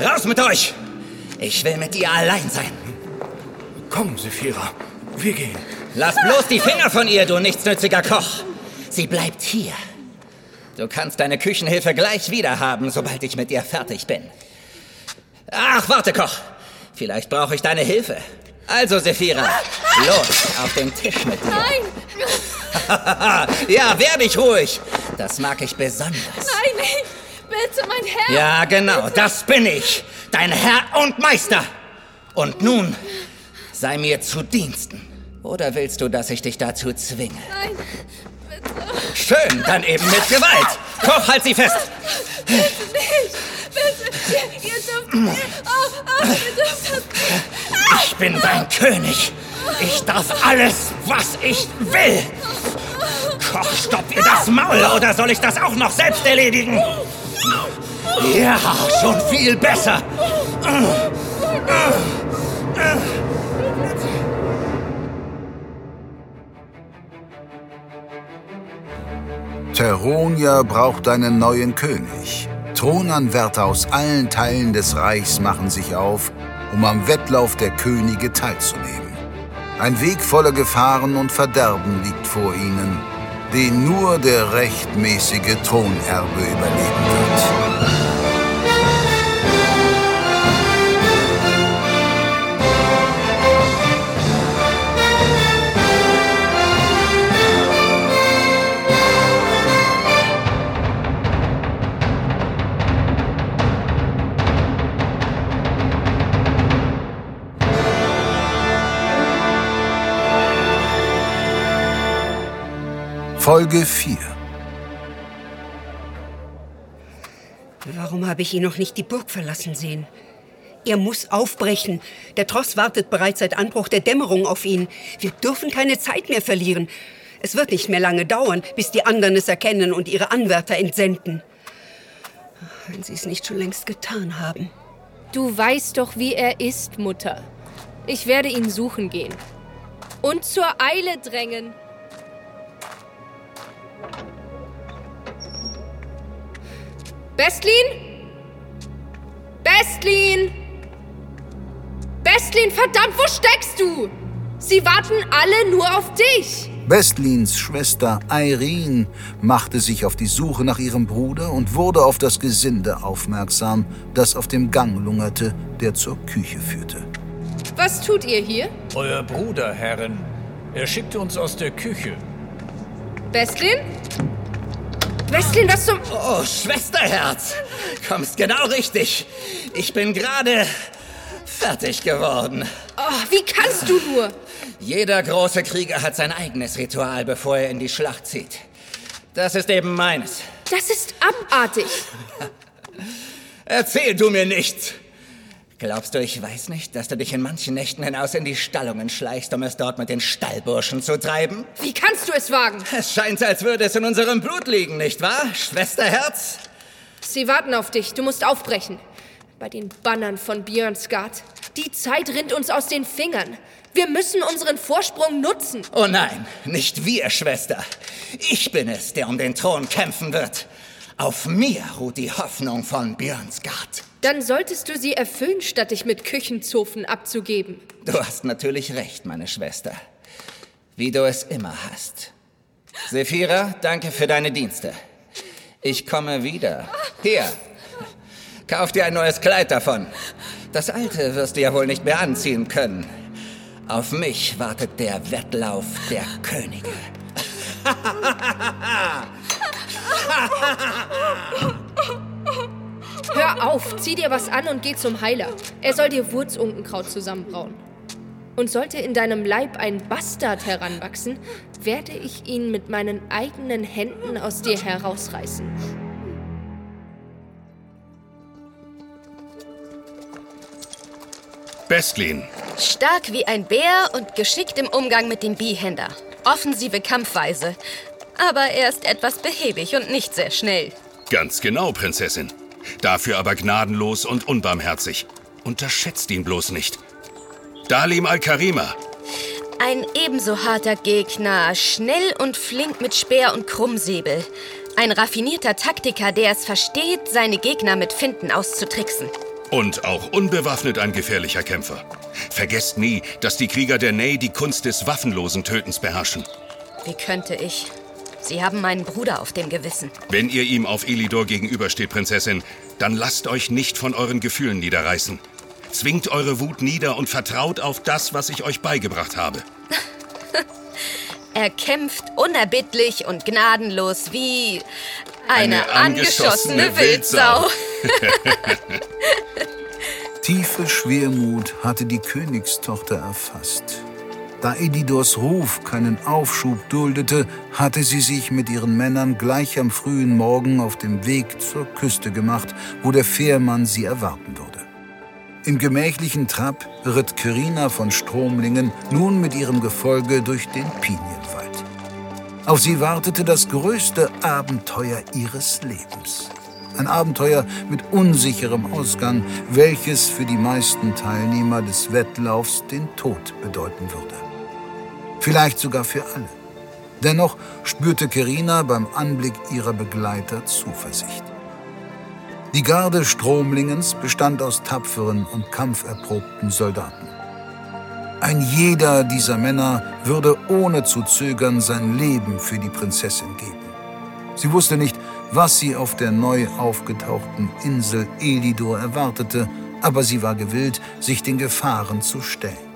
Raus mit euch! Ich will mit ihr allein sein. Komm, Sephira. Wir gehen. Lass bloß die Finger von ihr, du nichtsnütziger Koch. Sie bleibt hier. Du kannst deine Küchenhilfe gleich wieder haben, sobald ich mit ihr fertig bin. Ach, warte, Koch. Vielleicht brauche ich deine Hilfe. Also, Sephira, los, auf den Tisch mit dir. Nein! ja, werde ich ruhig. Das mag ich besonders. Nein, bitte, mein Herr! Ja, genau, das bin ich. Dein Herr und Meister. Und nun, sei mir zu Diensten. Oder willst du, dass ich dich dazu zwinge? Nein, bitte. Schön, dann eben mit Gewalt. Koch, halt sie fest. Bitte nicht! Bitte! Ihr, ihr dürft! Oh, oh, ihr dürft das nicht! Ich bin dein König. Ich darf alles, was ich will. Koch, stopp ihr das Maul oder soll ich das auch noch selbst erledigen? Ja, schon viel besser. Teronia braucht einen neuen König. Thronanwärter aus allen Teilen des Reichs machen sich auf, um am Wettlauf der Könige teilzunehmen. Ein Weg voller Gefahren und Verderben liegt vor ihnen, den nur der rechtmäßige Thronerbe überleben wird. Folge 4 Warum habe ich ihn noch nicht die Burg verlassen sehen? Er muss aufbrechen. Der Tross wartet bereits seit Anbruch der Dämmerung auf ihn. Wir dürfen keine Zeit mehr verlieren. Es wird nicht mehr lange dauern, bis die anderen es erkennen und ihre Anwärter entsenden. Wenn sie es nicht schon längst getan haben. Du weißt doch, wie er ist, Mutter. Ich werde ihn suchen gehen. Und zur Eile drängen. Bestlin? Bestlin? Bestlin, verdammt, wo steckst du? Sie warten alle nur auf dich. Westlins Schwester Irene machte sich auf die Suche nach ihrem Bruder und wurde auf das Gesinde aufmerksam, das auf dem Gang lungerte, der zur Küche führte. Was tut ihr hier? Euer Bruder, Herrin. Er schickte uns aus der Küche. Bestlin? Bestlin, was zum... Oh, Schwesterherz. Kommst genau richtig. Ich bin gerade fertig geworden. Oh, wie kannst du nur? Jeder große Krieger hat sein eigenes Ritual, bevor er in die Schlacht zieht. Das ist eben meines. Das ist abartig. Erzähl du mir nichts. Glaubst du, ich weiß nicht, dass du dich in manchen Nächten hinaus in die Stallungen schleichst, um es dort mit den Stallburschen zu treiben? Wie kannst du es wagen? Es scheint, als würde es in unserem Blut liegen, nicht wahr, Schwesterherz? Sie warten auf dich. Du musst aufbrechen. Bei den Bannern von Björnsgard. Die Zeit rinnt uns aus den Fingern. Wir müssen unseren Vorsprung nutzen. Oh nein, nicht wir, Schwester. Ich bin es, der um den Thron kämpfen wird. Auf mir ruht die Hoffnung von Björnsgard. Dann solltest du sie erfüllen, statt dich mit Küchenzofen abzugeben. Du hast natürlich recht, meine Schwester. Wie du es immer hast. Sephira, danke für deine Dienste. Ich komme wieder. Hier. Kauf dir ein neues Kleid davon. Das alte wirst du ja wohl nicht mehr anziehen können. Auf mich wartet der Wettlauf der Könige. Hör auf, zieh dir was an und geh zum Heiler. Er soll dir Wurzunkenkraut zusammenbrauen. Und sollte in deinem Leib ein Bastard heranwachsen, werde ich ihn mit meinen eigenen Händen aus dir herausreißen. Bestlin, Stark wie ein Bär und geschickt im Umgang mit dem Bihänder. Offensive Kampfweise. Aber er ist etwas behäbig und nicht sehr schnell. ganz genau, Prinzessin. Dafür aber gnadenlos und unbarmherzig. Unterschätzt ihn bloß nicht. Dalim al-Karima, Ein ebenso harter Gegner, schnell und flink mit Speer und Krummsäbel. Ein raffinierter Taktiker, der es versteht, seine Gegner mit Finden auszutricksen. Und auch unbewaffnet ein gefährlicher Kämpfer. Vergesst nie, dass die Krieger der Ney die Kunst des waffenlosen Tötens beherrschen. Wie könnte ich? Sie haben meinen Bruder auf dem Gewissen. Wenn ihr ihm auf Elidor gegenübersteht, Prinzessin, dann lasst euch nicht von euren Gefühlen niederreißen. Zwingt eure Wut nieder und vertraut auf das, was ich euch beigebracht habe. er kämpft unerbittlich und gnadenlos wie eine, eine angeschossene, angeschossene Wildsau. Tiefe Schwermut hatte die Königstochter erfasst. Da Edidors Ruf keinen Aufschub duldete, hatte sie sich mit ihren Männern gleich am frühen Morgen auf dem Weg zur Küste gemacht, wo der Fährmann sie erwarten würde. Im gemächlichen Trab ritt Kyrina von Stromlingen nun mit ihrem Gefolge durch den Pinienwald. Auf sie wartete das größte Abenteuer ihres Lebens. Ein Abenteuer mit unsicherem Ausgang, welches für die meisten Teilnehmer des Wettlaufs den Tod bedeuten würde. Vielleicht sogar für alle. Dennoch spürte Kerina beim Anblick ihrer Begleiter Zuversicht. Die Garde Stromlingens bestand aus tapferen und kampferprobten Soldaten. Ein jeder dieser Männer würde ohne zu zögern sein Leben für die Prinzessin geben. Sie wusste nicht, was sie auf der neu aufgetauchten Insel Elidor erwartete, aber sie war gewillt, sich den Gefahren zu stellen.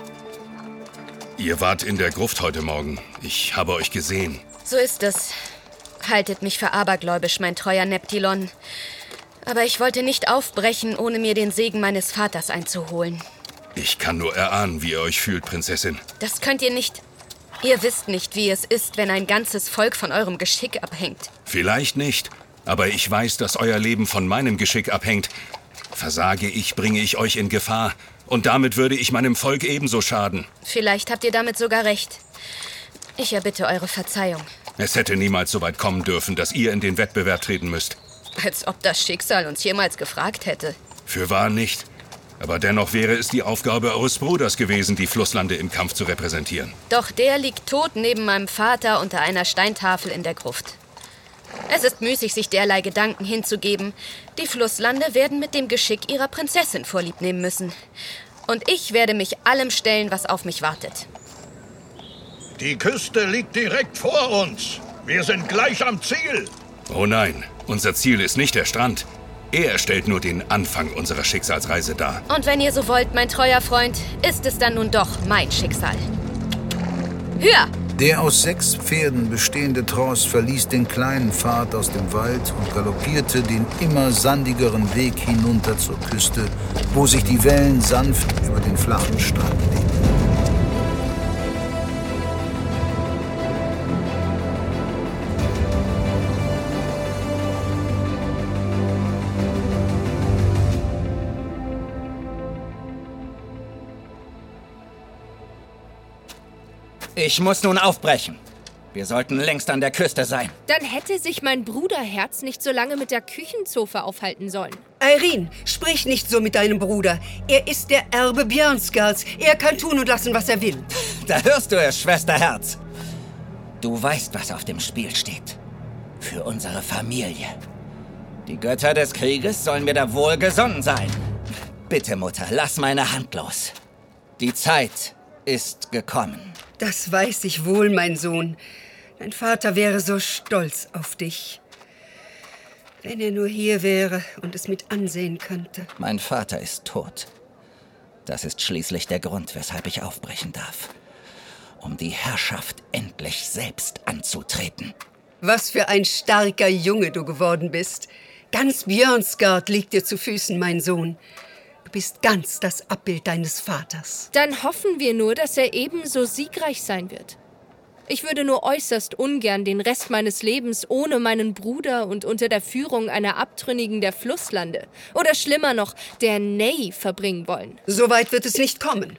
Ihr wart in der Gruft heute Morgen. Ich habe euch gesehen. So ist es. Haltet mich für abergläubisch, mein treuer Neptilon. Aber ich wollte nicht aufbrechen, ohne mir den Segen meines Vaters einzuholen. Ich kann nur erahnen, wie ihr euch fühlt, Prinzessin. Das könnt ihr nicht. Ihr wisst nicht, wie es ist, wenn ein ganzes Volk von eurem Geschick abhängt. Vielleicht nicht, aber ich weiß, dass euer Leben von meinem Geschick abhängt. Versage ich, bringe ich euch in Gefahr. Und damit würde ich meinem Volk ebenso schaden. Vielleicht habt ihr damit sogar recht. Ich erbitte eure Verzeihung. Es hätte niemals so weit kommen dürfen, dass ihr in den Wettbewerb treten müsst. Als ob das Schicksal uns jemals gefragt hätte. Für wahr nicht. Aber dennoch wäre es die Aufgabe eures Bruders gewesen, die Flusslande im Kampf zu repräsentieren. Doch der liegt tot neben meinem Vater unter einer Steintafel in der Gruft. Es ist müßig, sich derlei Gedanken hinzugeben. Die Flusslande werden mit dem Geschick ihrer Prinzessin vorlieb nehmen müssen. Und ich werde mich allem stellen, was auf mich wartet. Die Küste liegt direkt vor uns. Wir sind gleich am Ziel. Oh nein, unser Ziel ist nicht der Strand. Er stellt nur den Anfang unserer Schicksalsreise dar. Und wenn ihr so wollt, mein treuer Freund, ist es dann nun doch mein Schicksal. Höher! Der aus sechs Pferden bestehende Tross verließ den kleinen Pfad aus dem Wald und galoppierte den immer sandigeren Weg hinunter zur Küste, wo sich die Wellen sanft über den flachen Strand legten. Ich muss nun aufbrechen. Wir sollten längst an der Küste sein. Dann hätte sich mein Bruderherz nicht so lange mit der Küchenzofe aufhalten sollen. Irene, sprich nicht so mit deinem Bruder. Er ist der Erbe Björnskarls. Er kann tun und lassen, was er will. Da hörst du es, Schwesterherz. Du weißt, was auf dem Spiel steht. Für unsere Familie. Die Götter des Krieges sollen mir da wohlgesonnen sein. Bitte, Mutter, lass meine Hand los. Die Zeit ist gekommen. Das weiß ich wohl, mein Sohn. Dein Vater wäre so stolz auf dich. Wenn er nur hier wäre und es mit ansehen könnte. Mein Vater ist tot. Das ist schließlich der Grund, weshalb ich aufbrechen darf. Um die Herrschaft endlich selbst anzutreten. Was für ein starker Junge du geworden bist. Ganz Björnsgard liegt dir zu Füßen, mein Sohn bist ganz das Abbild deines Vaters. Dann hoffen wir nur, dass er ebenso siegreich sein wird. Ich würde nur äußerst ungern den Rest meines Lebens ohne meinen Bruder und unter der Führung einer Abtrünnigen der Flusslande oder schlimmer noch der Ney verbringen wollen. So weit wird es nicht kommen.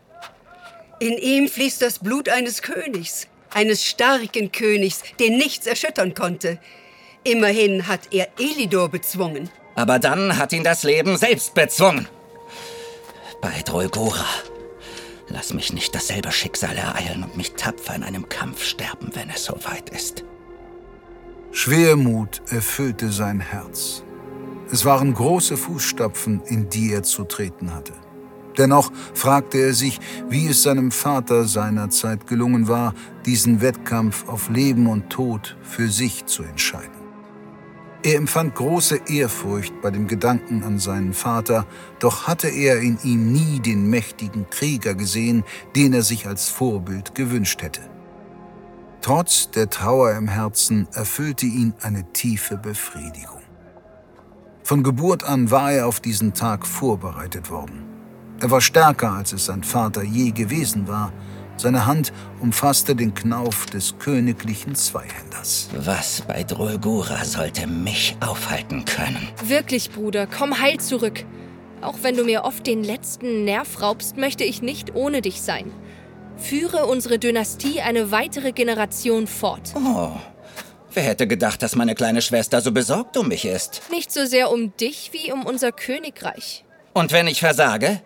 In ihm fließt das Blut eines Königs, eines starken Königs, den nichts erschüttern konnte. Immerhin hat er Elidor bezwungen. Aber dann hat ihn das Leben selbst bezwungen bei Drolgora. Lass mich nicht dasselbe Schicksal ereilen und mich tapfer in einem Kampf sterben, wenn es soweit ist. Schwermut erfüllte sein Herz. Es waren große Fußstapfen, in die er zu treten hatte. Dennoch fragte er sich, wie es seinem Vater seinerzeit gelungen war, diesen Wettkampf auf Leben und Tod für sich zu entscheiden. Er empfand große Ehrfurcht bei dem Gedanken an seinen Vater, doch hatte er in ihm nie den mächtigen Krieger gesehen, den er sich als Vorbild gewünscht hätte. Trotz der Trauer im Herzen erfüllte ihn eine tiefe Befriedigung. Von Geburt an war er auf diesen Tag vorbereitet worden. Er war stärker, als es sein Vater je gewesen war. Seine Hand umfasste den Knauf des königlichen Zweihänders. Was bei Drulgura sollte mich aufhalten können? Wirklich, Bruder, komm heil zurück. Auch wenn du mir oft den letzten Nerv raubst, möchte ich nicht ohne dich sein. Führe unsere Dynastie eine weitere Generation fort. Oh, wer hätte gedacht, dass meine kleine Schwester so besorgt um mich ist? Nicht so sehr um dich wie um unser Königreich. Und wenn ich versage?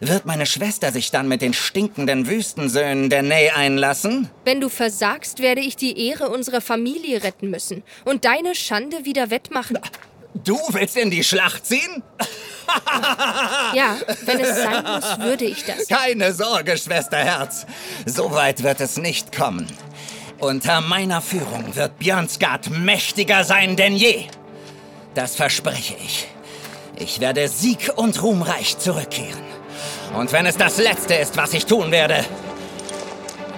Wird meine Schwester sich dann mit den stinkenden Wüstensöhnen der Ney einlassen? Wenn du versagst, werde ich die Ehre unserer Familie retten müssen und deine Schande wieder wettmachen. Du willst in die Schlacht ziehen? ja, wenn es sein muss, würde ich das. Keine Sorge, Schwesterherz. So weit wird es nicht kommen. Unter meiner Führung wird Björnsgard mächtiger sein denn je. Das verspreche ich. Ich werde sieg- und ruhmreich zurückkehren. Und wenn es das Letzte ist, was ich tun werde.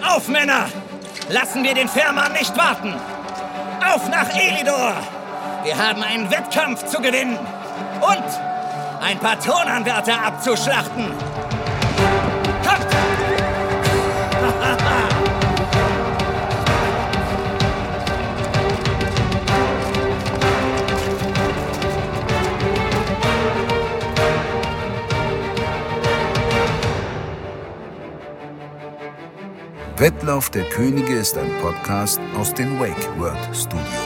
Auf, Männer! Lassen wir den Fährmann nicht warten! Auf nach Elidor! Wir haben einen Wettkampf zu gewinnen und ein paar Tonanwärter abzuschlachten. Wettlauf der Könige ist ein Podcast aus den Wake World Studios.